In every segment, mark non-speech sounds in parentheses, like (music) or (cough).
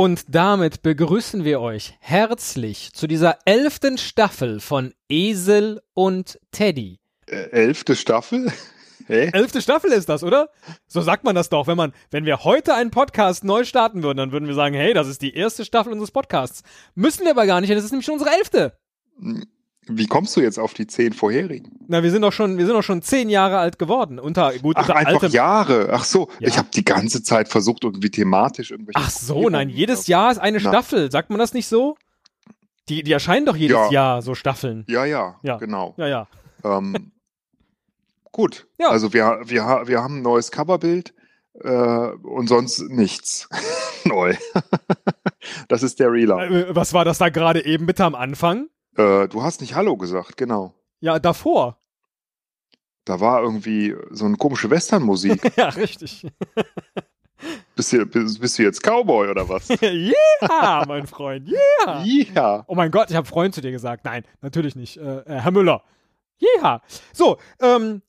Und damit begrüßen wir euch herzlich zu dieser elften Staffel von Esel und Teddy. Äh, elfte Staffel? (laughs) Hä? Elfte Staffel ist das, oder? So sagt man das doch. Wenn man, wenn wir heute einen Podcast neu starten würden, dann würden wir sagen, hey, das ist die erste Staffel unseres Podcasts. Müssen wir aber gar nicht, denn das ist nämlich schon unsere elfte. Wie kommst du jetzt auf die zehn vorherigen? Na, wir sind doch schon, wir sind doch schon zehn Jahre alt geworden. Unter, gut, Ach, unter einfach altem, Jahre. Ach so, Ja. ich habe die ganze Zeit versucht, irgendwie thematisch irgendwelche. Ach so, nein, jedes Jahr ist eine Na. Staffel. Sagt man das nicht so? Die, die erscheinen doch jedes Ja. Jahr, so Staffeln. Ja, ja, Ja. genau. Ja, ja. Ähm, (laughs) gut. Ja. Also wir, wir, wir haben ein neues Coverbild äh, und sonst nichts (laughs) neu. (laughs) das ist der Relaunch. Äh, Was war das da gerade eben bitte am Anfang? Äh, du hast nicht Hallo gesagt, genau. Ja, davor. Da war irgendwie so eine komische Westernmusik. (laughs) ja, richtig. (laughs) bist, du, bist, bist du jetzt Cowboy oder was? (laughs) yeah, mein Freund. Yeah. Ja. Oh mein Gott, ich habe Freund zu dir gesagt. Nein, natürlich nicht. Äh, äh, Herr Müller. Yeah. So, ähm,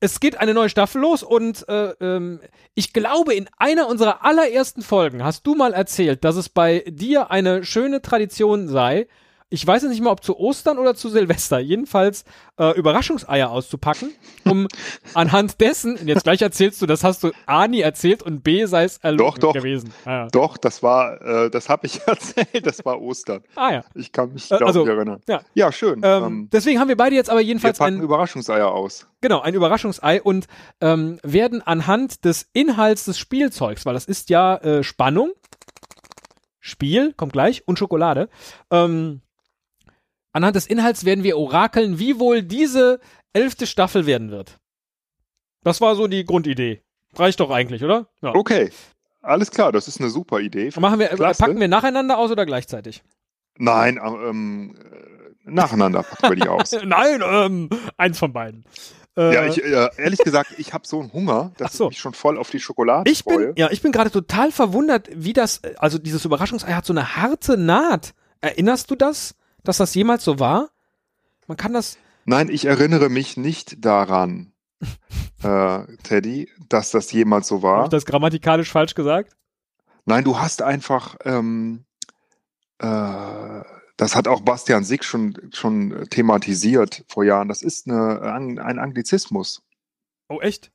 es geht eine neue Staffel los und äh, ähm, ich glaube, in einer unserer allerersten Folgen hast du mal erzählt, dass es bei dir eine schöne Tradition sei. Ich weiß jetzt nicht mal, ob zu Ostern oder zu Silvester, jedenfalls äh, Überraschungseier auszupacken, um (laughs) anhand dessen, und jetzt gleich erzählst du, das hast du A nie erzählt und B sei es erlogen Doch, doch. gewesen. Ah, ja. Doch, das war, äh, das habe ich (laughs) erzählt, das war Ostern. Ah, ja. Ich kann mich, Äh, glaube also, ich, erinnern. ja. Ja, schön. Ähm, Ähm, deswegen haben wir beide jetzt aber wir jedenfalls packen ein, Überraschungseier aus. genau, ein Überraschungsei und ähm, werden anhand des Inhalts des Spielzeugs, weil das ist ja äh, Spannung, Spiel, kommt gleich, und Schokolade, ähm, anhand des Inhalts werden wir orakeln, wie wohl diese elfte Staffel werden wird. Das war so die Grundidee. Reicht doch eigentlich, oder? Ja. Okay, alles klar, das ist eine super Idee. Machen wir, äh, Klasse. packen wir nacheinander aus oder gleichzeitig? Nein, ähm, äh, nacheinander packen wir die aus. (laughs) Nein, ähm, eins von beiden. Äh, Ja, ich, äh, ehrlich gesagt, ich habe so einen Hunger, dass Ach so. ich mich schon voll auf die Schokolade Ich bin, freue. ja, ich bin gerade total verwundert, wie das, äh, also dieses Überraschungsei hat so eine harte Naht. Erinnerst du das, dass das jemals so war? Man kann das, Nein, ich erinnere mich nicht daran, (laughs) äh, Teddy, dass das jemals so habe war. ich das grammatikalisch falsch gesagt? Nein, du hast einfach, ähm, äh, das hat auch Bastian Sick schon, schon thematisiert vor Jahren. Das ist eine, ein ein Anglizismus. Oh, echt?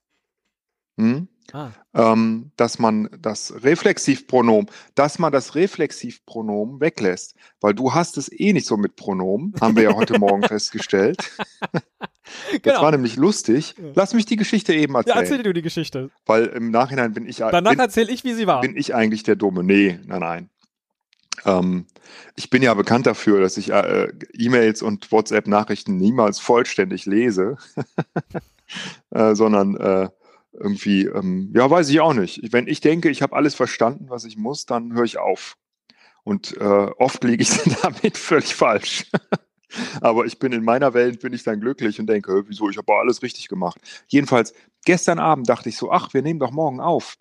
Hm? Ah. ähm, dass man das Reflexivpronomen, dass man das Reflexivpronomen weglässt, weil du hast es eh nicht so mit Pronomen, haben wir ja heute (laughs) Morgen festgestellt. (laughs) Das Genau. war nämlich lustig. Ja. Lass mich die Geschichte eben Ja, erzählen, erzähl dir die Geschichte. weil im Nachhinein bin ich, Danach erzähle ich, wie sie war. bin ich eigentlich der Dumme. Nee, nein, nein. Ähm, ich bin ja bekannt dafür, dass ich äh, E-Mails und WhatsApp-Nachrichten niemals vollständig lese, (laughs) äh, sondern äh, irgendwie, ähm, ja, weiß ich auch nicht. Wenn ich denke, ich habe alles verstanden, was ich muss, dann höre ich auf. Und äh, oft liege ich (laughs) damit völlig falsch. (laughs) Aber ich bin in meiner Welt, bin ich dann glücklich und denke, "Hä, wieso, ich habe alles richtig gemacht. Jedenfalls, gestern Abend dachte ich so, ach, wir nehmen doch morgen auf.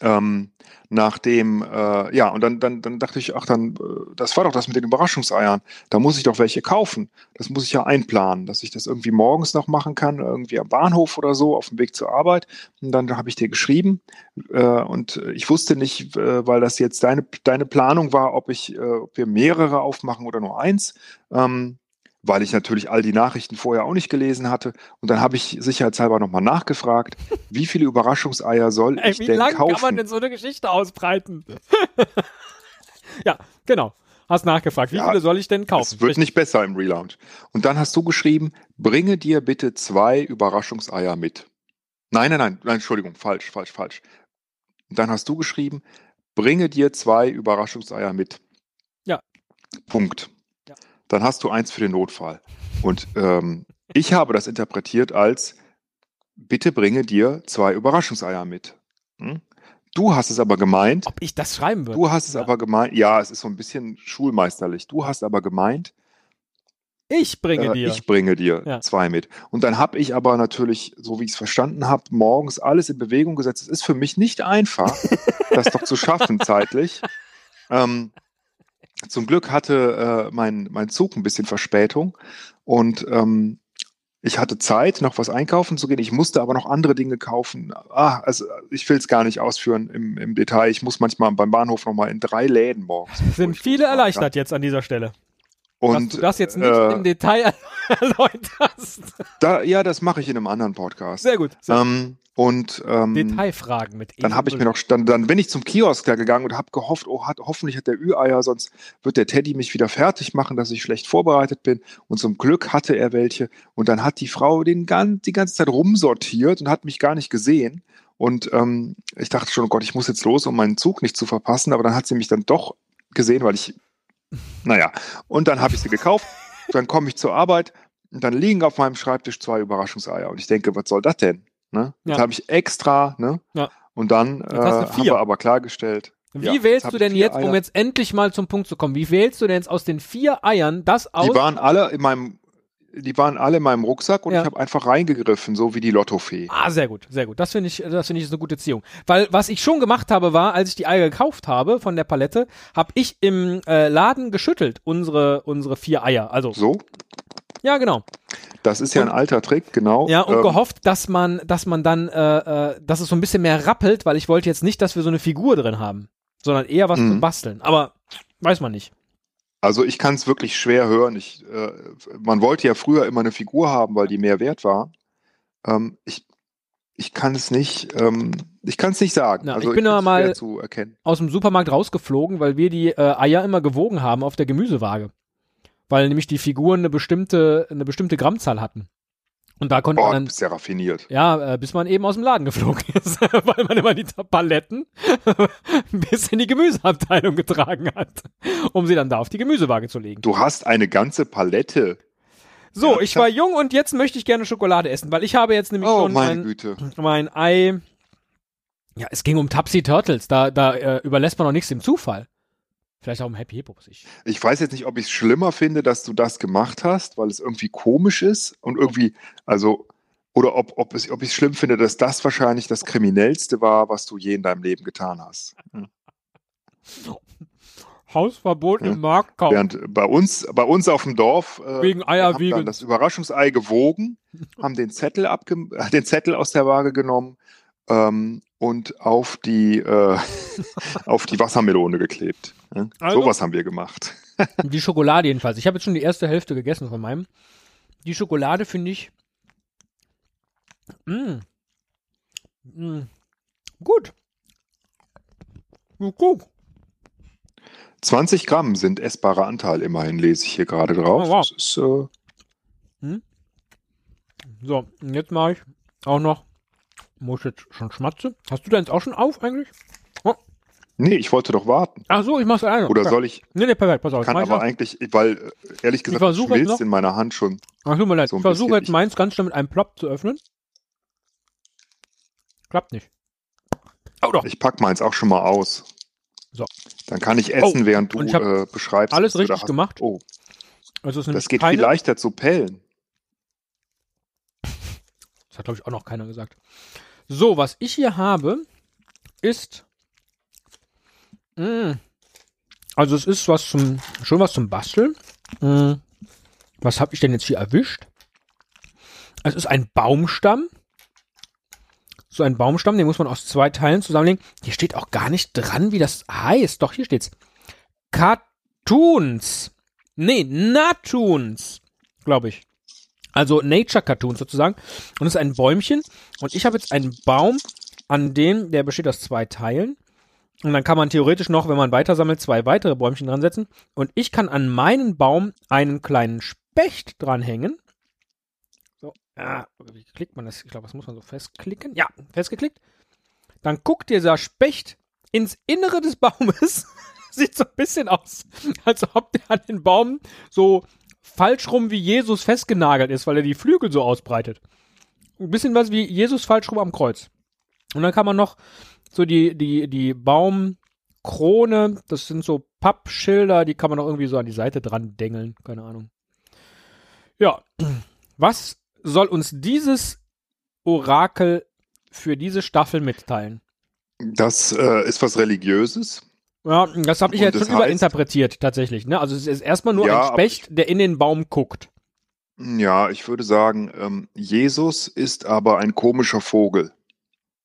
Ähm, nachdem, äh, ja, und dann, dann, dann dachte ich, ach, dann, äh, das war doch das mit den Überraschungseiern. Da muss ich doch welche kaufen. Das muss ich ja einplanen, dass ich das irgendwie morgens noch machen kann, irgendwie am Bahnhof oder so, auf dem Weg zur Arbeit. Und dann habe ich dir geschrieben äh, und ich wusste nicht, äh, weil das jetzt deine, deine Planung war, ob ich, äh, ob wir mehrere aufmachen oder nur eins. Ähm, weil ich natürlich all die Nachrichten vorher auch nicht gelesen hatte. Und dann habe ich sicherheitshalber nochmal nachgefragt, (laughs) wie viele Überraschungseier soll Ey, ich wie denn lange kaufen? kann man denn so eine Geschichte ausbreiten? (laughs) ja, genau. Hast nachgefragt, wie Ja, viele soll ich denn kaufen? Es wird Richtig. nicht besser im Relaunch. Und dann hast du geschrieben, bringe dir bitte zwei Überraschungseier mit. Nein, nein, nein, nein, Entschuldigung, falsch, falsch, falsch. Und dann hast du geschrieben, bringe dir zwei Überraschungseier mit. Ja. Punkt. Dann hast du eins für den Notfall. Und ähm, ich habe das interpretiert als, bitte bringe dir zwei Überraschungseier mit. Hm? Du hast es aber gemeint, Ob ich das schreiben würde? Du hast es Ja. aber gemeint, ja, es ist so ein bisschen schulmeisterlich. Du hast aber gemeint, Ich bringe äh, dir. ich bringe dir Ja. zwei mit. Und dann habe ich aber natürlich, so wie ich es verstanden habe, morgens alles in Bewegung gesetzt. Es ist für mich nicht einfach, (laughs) das doch zu schaffen zeitlich. Ähm, zum Glück hatte äh, mein, mein Zug ein bisschen Verspätung und ähm, ich hatte Zeit, noch was einkaufen zu gehen. Ich musste aber noch andere Dinge kaufen. Ah, also ich will es gar nicht ausführen im, im Detail. Ich muss manchmal beim Bahnhof nochmal in drei Läden morgens. Sind viele erleichtert jetzt an dieser Stelle. Und, dass du das jetzt nicht äh, im Detail (laughs) erläuterst. Da, ja, das mache ich in einem anderen Podcast. Sehr gut. Sehr Ähm, und ähm, Detailfragen mit dann habe ich mir noch, dann, dann bin ich zum Kiosk da gegangen und habe gehofft, oh, hat, hoffentlich hat der Ü-Eier, sonst wird der Teddy mich wieder fertig machen, dass ich schlecht vorbereitet bin. Und zum Glück hatte er welche. Und dann hat die Frau den gan die ganze Zeit rumsortiert und hat mich gar nicht gesehen. Und ähm, ich dachte schon, oh Gott, ich muss jetzt los, um meinen Zug nicht zu verpassen. Aber dann hat sie mich dann doch gesehen, weil ich, naja, und dann habe ich sie gekauft. Dann komme ich zur Arbeit und dann liegen auf meinem Schreibtisch zwei Überraschungseier. Und ich denke, was soll das denn? Ne? Jetzt Ja. habe ich extra, ne? Ja. Und dann äh, Jetzt haben vier. wir aber klargestellt. Wie ja, jetzt wählst du denn jetzt, um Eier. jetzt endlich mal zum Punkt zu kommen, wie wählst du denn jetzt aus den vier Eiern das aus? Die waren alle in meinem, die waren alle in meinem Rucksack und Ja. ich habe einfach reingegriffen, so wie die Lottofee. Ah, sehr gut, sehr gut. Das finde ich, das finde ich ist eine gute Ziehung. Weil was ich schon gemacht habe, war, als ich die Eier gekauft habe von der Palette, habe ich im äh, Laden geschüttelt unsere unsere vier Eier. Also So, ja, genau. das ist ja ein alter Trick, genau. Ja und Ähm, gehofft, dass man, dass man dann, äh, äh, dass es so ein bisschen mehr rappelt, weil ich wollte jetzt nicht, dass wir so eine Figur drin haben, sondern eher was Mhm. zum Basteln. Aber weiß man nicht. Also ich kann es wirklich schwer hören. Ich, äh, man wollte ja früher immer eine Figur haben, weil die mehr wert war. Ähm, ich, ich kann es nicht, ähm, ich kann es nicht sagen. Na, also ich bin aber mal- zu erkennen. Aus dem Supermarkt rausgeflogen, weil wir die äh, Eier immer gewogen haben auf der Gemüsewaage, weil nämlich die Figuren eine bestimmte, eine bestimmte Grammzahl hatten. Und da konnte Oh, man dann ja raffiniert. Ja, äh, bis man eben aus dem Laden geflogen (laughs) ist, weil man immer die Paletten (laughs) bis in die Gemüseabteilung getragen hat, um sie dann da auf die Gemüsewaage zu legen. Du hast eine ganze Palette. So, Ja, ich war jung und jetzt möchte ich gerne Schokolade essen, weil ich habe jetzt nämlich Oh, schon mein, mein Ei. Ja, es ging um Tapsi Turtles, da, da äh, überlässt man noch nichts dem Zufall. Vielleicht auch um Happy Hippos. Ich, Ich weiß jetzt nicht, ob ich es schlimmer finde, dass du das gemacht hast, weil es irgendwie komisch ist und irgendwie, also, oder ob, ob, es, ob ich es schlimm finde, dass das wahrscheinlich das Kriminellste war, was du je in deinem Leben getan hast. Hausverbot Ja. im Marktkauf. Während bei uns, bei uns auf dem Dorf äh, Wegen wir haben dann Eierwiegen. das Überraschungsei gewogen, haben den Zettel abge (laughs) den Zettel aus der Waage genommen ähm, und auf die äh, (laughs) auf die Wassermelone geklebt. Ja? Also- Sowas haben wir gemacht. (laughs) Die Schokolade jedenfalls. Ich habe jetzt schon die erste Hälfte gegessen von meinem. Die Schokolade finde ich. Mh. Mh. Gut. Gut, gut. 20 Gramm sind essbarer Anteil immerhin, lese ich hier gerade drauf. Oh, wow. Ist, äh, So, und jetzt mache ich auch noch. Muss ich jetzt schon schmatze. Hast du deins auch schon auf eigentlich? nee, ich wollte doch warten. Ach so, ich mach's alleine. Oder okay. soll ich, Nee, nee, perfekt, pass auf. kann ich aber eigentlich, weil äh, ehrlich gesagt, jetzt schmilzt noch- in meiner Hand schon. Ach, tut mir leid. so ich versuche jetzt meins ganz schnell mit einem Plop zu öffnen. Klappt nicht. Oh doch. Ich pack meins auch schon mal aus. So. Dann kann ich essen, Oh, während du ich äh, beschreibst. alles da richtig hast. gemacht. Oh, Also das geht keine, viel leichter zu pellen. Das hat, glaube ich, auch noch keiner gesagt. So, was ich hier habe, ist. Mh, also es ist was zum, schon was zum Basteln. Mh, was habe ich denn jetzt hier erwischt? Es ist ein Baumstamm. So ein Baumstamm, den muss man aus zwei Teilen zusammenlegen. Hier steht auch gar nicht dran, wie das heißt. Doch, hier steht's. Cartoons. Nee, Natuns, glaube ich. Also Nature Cartoons sozusagen. Und es ist ein Bäumchen. Und ich habe jetzt einen Baum, an dem, der besteht aus zwei Teilen. Und dann kann man theoretisch noch, wenn man weiter sammelt, zwei weitere Bäumchen dran setzen. Und ich kann an meinen Baum einen kleinen Specht dranhängen. So, ah, wie klickt man das? Ich glaube, das muss man so festklicken. Ja, festgeklickt. Dann guckt dieser Specht ins Innere des Baumes. (laughs) Sieht so ein bisschen aus, als ob der an den Baum so falsch rum wie Jesus festgenagelt ist, weil er die Flügel so ausbreitet. Ein bisschen was wie Jesus falsch rum am Kreuz. Und dann kann man noch so die, die, die Baumkrone, das sind so Pappschilder, die kann man noch irgendwie so an die Seite dran dengeln. Keine Ahnung. Ja. Was soll uns dieses Orakel für diese Staffel mitteilen? Das äh, ist was Religiöses. Ja, das habe ich Und jetzt schon heißt- überinterpretiert tatsächlich. Ne? Also es ist erstmal nur Ja, ein Specht, der in den Baum guckt. Ja, ich würde sagen, ähm, Jesus ist aber ein komischer Vogel.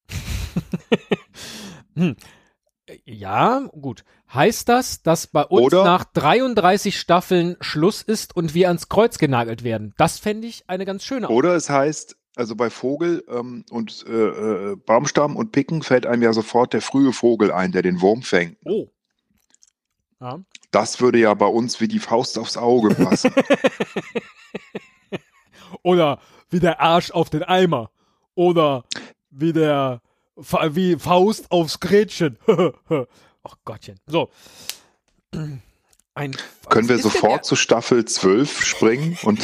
(laughs) hm. Ja, gut. Heißt das, dass bei uns Oder- nach 33 Staffeln Schluss ist und wir ans Kreuz genagelt werden? Das fände ich eine ganz schöne Oder es heißt, also bei Vogel ähm, und äh, äh, Baumstamm und Picken fällt einem ja sofort der frühe Vogel ein, der den Wurm fängt. Oh. Ja. Das würde ja bei uns wie die Faust aufs Auge passen. (laughs) Oder wie der Arsch auf den Eimer. Oder wie der Fa- wie Faust aufs Gretchen. (laughs) Ach Gottchen. So. (clears throat) Ein, Können wir sofort zu Staffel 12 springen und,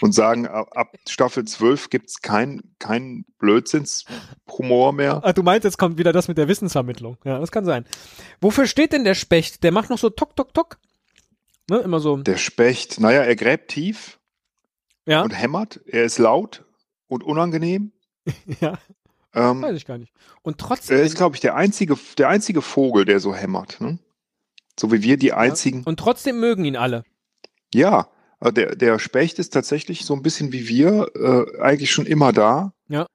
und sagen, ab, Staffel 12 gibt es kein, kein Blödsinnshumor mehr? Ah, du meinst, jetzt kommt wieder das mit der Wissensvermittlung. Ja, das kann sein. Wofür steht denn der Specht? Der macht noch so Tok, Tok, Tok. Ne, immer so. Der Specht, naja, er gräbt tief Ja, und hämmert. Er ist laut und unangenehm. (laughs) ja, Ähm, weiß ich gar nicht. Und trotzdem. er ist, glaube ich, der einzige, der einzige Vogel, der so hämmert. Ne? So wie wir die einzigen. und trotzdem mögen ihn alle. Ja, der, der Specht ist tatsächlich so ein bisschen wie wir, äh, eigentlich schon immer da. Ja.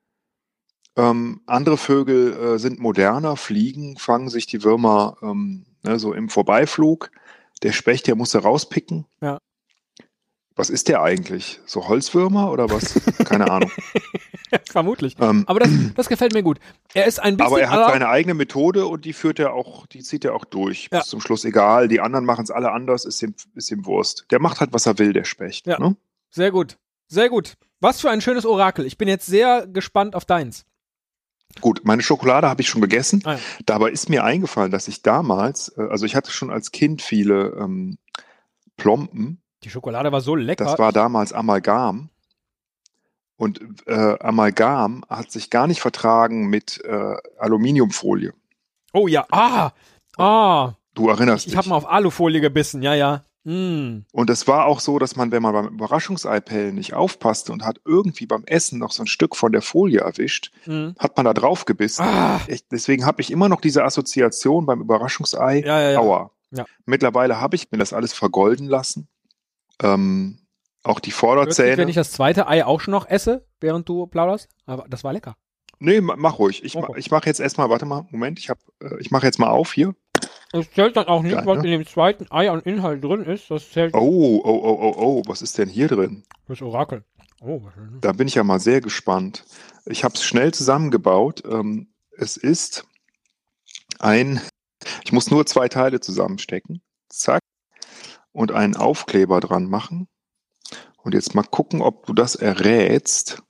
Ähm, andere Vögel äh, sind moderner, fliegen, fangen sich die Würmer ähm, ne, so im Vorbeiflug. Der Specht, der muss da rauspicken. Ja. Was ist der eigentlich? So Holzwürmer oder was? Keine Ahnung. (laughs) Vermutlich. Ähm, Aber das, das gefällt mir gut. Er ist ein bisschen. aber er hat seine eigene Methode und die führt er auch, die zieht er auch durch. Ja. Bis zum Schluss egal. Die anderen machen es alle anders, ist ihm, ist ihm Wurst. Der macht halt, was er will, der Specht. Ja. Ne? Sehr gut. Sehr gut. Was für ein schönes Orakel. Ich bin jetzt sehr gespannt auf deins. Gut, meine Schokolade habe ich schon gegessen. Ah, ja. Dabei ist mir eingefallen, dass ich damals, äh, also ich hatte schon als Kind viele ähm, Plomben. Die Schokolade war so lecker. Das war damals Amalgam. Und äh, Amalgam hat sich gar nicht vertragen mit äh, Aluminiumfolie. oh ja. Ah. Ah. Du erinnerst Ich, ich dich. habe mal auf Alufolie gebissen. Ja, ja. Mm. Und es war auch so, dass man, wenn man beim Überraschungseipellen nicht aufpasste und hat irgendwie beim Essen noch so ein Stück von der Folie erwischt, Mm. hat man da drauf gebissen. Ah. Echt, deswegen habe ich immer noch diese Assoziation beim Überraschungsei. Ja, ja, ja. Aua. Mittlerweile habe ich mir das alles vergolden lassen. Ähm, auch die Vorderzähne. wenn ich das zweite Ei auch schon noch esse, während du plauderst. Aber das war lecker. nee, ma- mach ruhig. Ich, ma- Okay. ich mache jetzt erstmal, warte mal, Moment, ich, hab, äh, ich mache jetzt mal auf hier. Das zählt dann auch nicht, Geil, was ne? in dem zweiten Ei an Inhalt drin ist. Das zählt Oh, oh, oh, oh, oh, was ist denn hier drin? das Orakel. Oh, was schön. Da bin ich ja mal sehr gespannt. Ich habe es schnell zusammengebaut. Ähm, es ist ein, ich muss nur zwei Teile zusammenstecken. Zack. Und einen Aufkleber dran machen. Und jetzt mal gucken, ob du das errätst,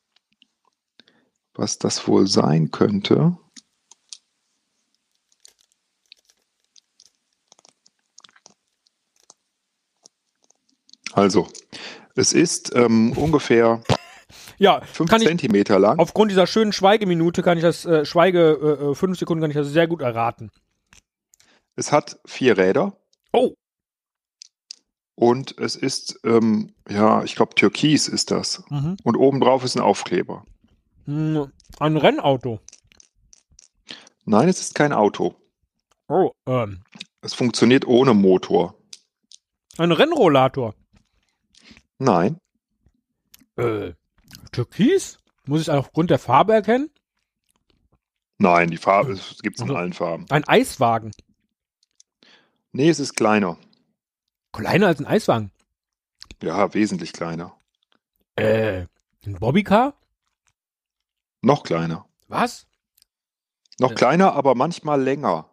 was das wohl sein könnte. Also, es ist ähm, ungefähr Ja, fünf ich, Zentimeter lang. aufgrund dieser schönen Schweigeminute kann ich das, äh, Schweige, äh, äh, fünf Sekunden kann ich das sehr gut erraten. Es hat vier Räder Oh, und es ist, ähm, ja, ich glaube, Türkis ist das. mhm. Und obendrauf ist ein Aufkleber. Hm, ein Rennauto. Nein, es ist kein Auto. Oh, ähm, Es funktioniert ohne Motor. ein Rennrollator. Nein, Äh, Türkis? Muss ich aufgrund der Farbe erkennen? nein, die Farbe gibt es in Also- allen Farben. Ein Eiswagen. Nee, es ist kleiner. Kleiner als ein Eiswagen. Ja, wesentlich kleiner. Äh, ein Bobbycar? Noch kleiner. Was? Noch Ja. kleiner, aber manchmal länger.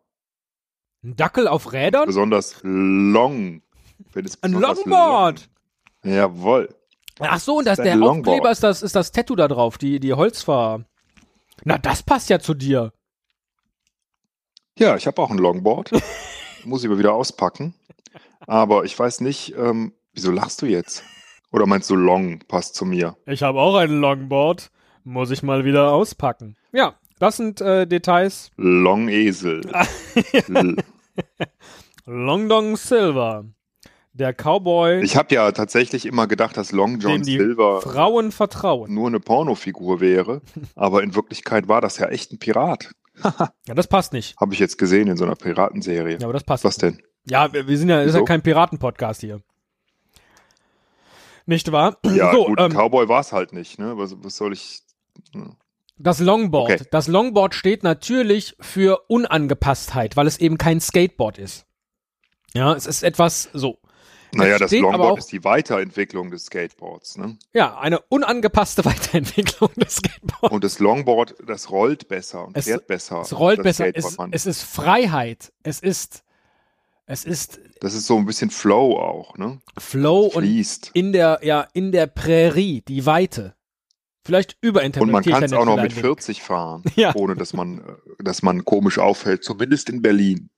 Ein Dackel auf Rädern? Besonders long. (laughs) Ein Longboard! Long. Jawohl. Ach so, und das, Ein der Longboard. Aufkleber ist das, ist das Tattoo da drauf, die, die Holzfahr. Na, das passt ja zu dir. Ja, ich habe auch ein Longboard. (laughs) Muss ich aber wieder auspacken. Aber ich weiß nicht, ähm, wieso lachst du jetzt? Oder meinst du Long passt zu mir? Ich habe auch ein Longboard. Muss ich mal wieder auspacken. Ja, das sind äh, Details. Long Esel. L- (laughs) Long Dong Silver. Der Cowboy, ich habe ja tatsächlich immer gedacht, dass Long John Silver Frauen vertrauen. nur eine Pornofigur wäre. (laughs) Aber in Wirklichkeit war das ja echt ein Pirat. (laughs) Ja, das passt nicht. Habe ich jetzt gesehen in so einer Piratenserie. Ja, aber das passt. Was denn? Ja, wir, sind ja, ist ja Wieso? kein Piraten-Podcast hier. Nicht wahr? Ja, so, gut, ähm, Cowboy war es halt nicht, ne? Was, was soll ich. ne? das Longboard. Okay. Das Longboard steht natürlich für Unangepasstheit, weil es eben kein Skateboard ist. Ja, es ist etwas so. Naja, das Longboard auch- ist die Weiterentwicklung des Skateboards, ne? Ja, eine unangepasste (laughs) Weiterentwicklung des Skateboards. Und das Longboard, das rollt besser und Es- fährt besser. Es rollt besser. Es, es ist Freiheit. Es ist, es ist das ist so ein bisschen Flow auch, ne? Flow und Fließt. in der, ja, in der Prärie, die Weite. Vielleicht Und überinterpretiere man kann es auch noch mit vielleicht ein wenig. 40 fahren, (laughs) Ja. ohne dass man, äh, dass man komisch auffällt, zumindest in Berlin.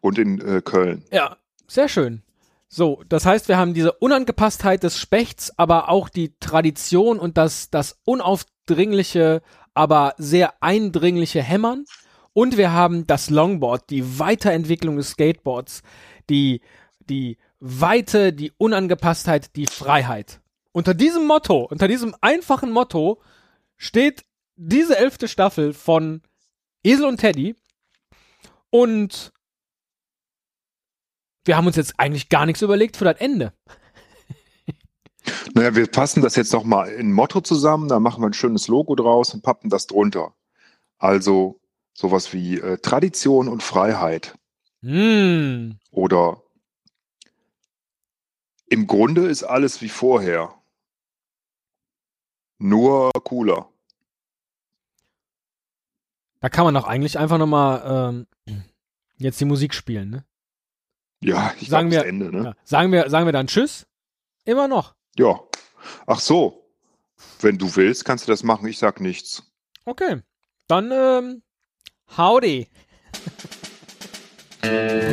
Und in äh, Köln. Ja, sehr schön. So, das heißt, wir haben diese Unangepasstheit des Spechts, aber auch die Tradition und das, das unaufdringliche, aber sehr eindringliche Hämmern. Und wir haben das Longboard, die Weiterentwicklung des Skateboards, die, die Weite, die Unangepasstheit, die Freiheit. Unter diesem Motto, unter diesem einfachen Motto steht diese elfte Staffel von Esel und Teddy. Und wir haben uns jetzt eigentlich gar nichts überlegt für das Ende. (laughs) Naja, wir passen das jetzt nochmal in Motto zusammen, da machen wir ein schönes Logo draus und pappen das drunter. Also sowas wie äh, Tradition und Freiheit. Hm. Oder im Grunde ist alles wie vorher. Nur cooler. Da kann man doch eigentlich einfach nochmal ähm, jetzt die Musik spielen, ne? Ja, ich Sagen glaube, das wir- Ende, ne? Ja. Sagen, wir, sagen wir dann Tschüss? Immer noch. Ja. Ach so. Wenn du willst, kannst du das machen. Ich sag nichts. Okay. Dann, ähm, howdy. (laughs)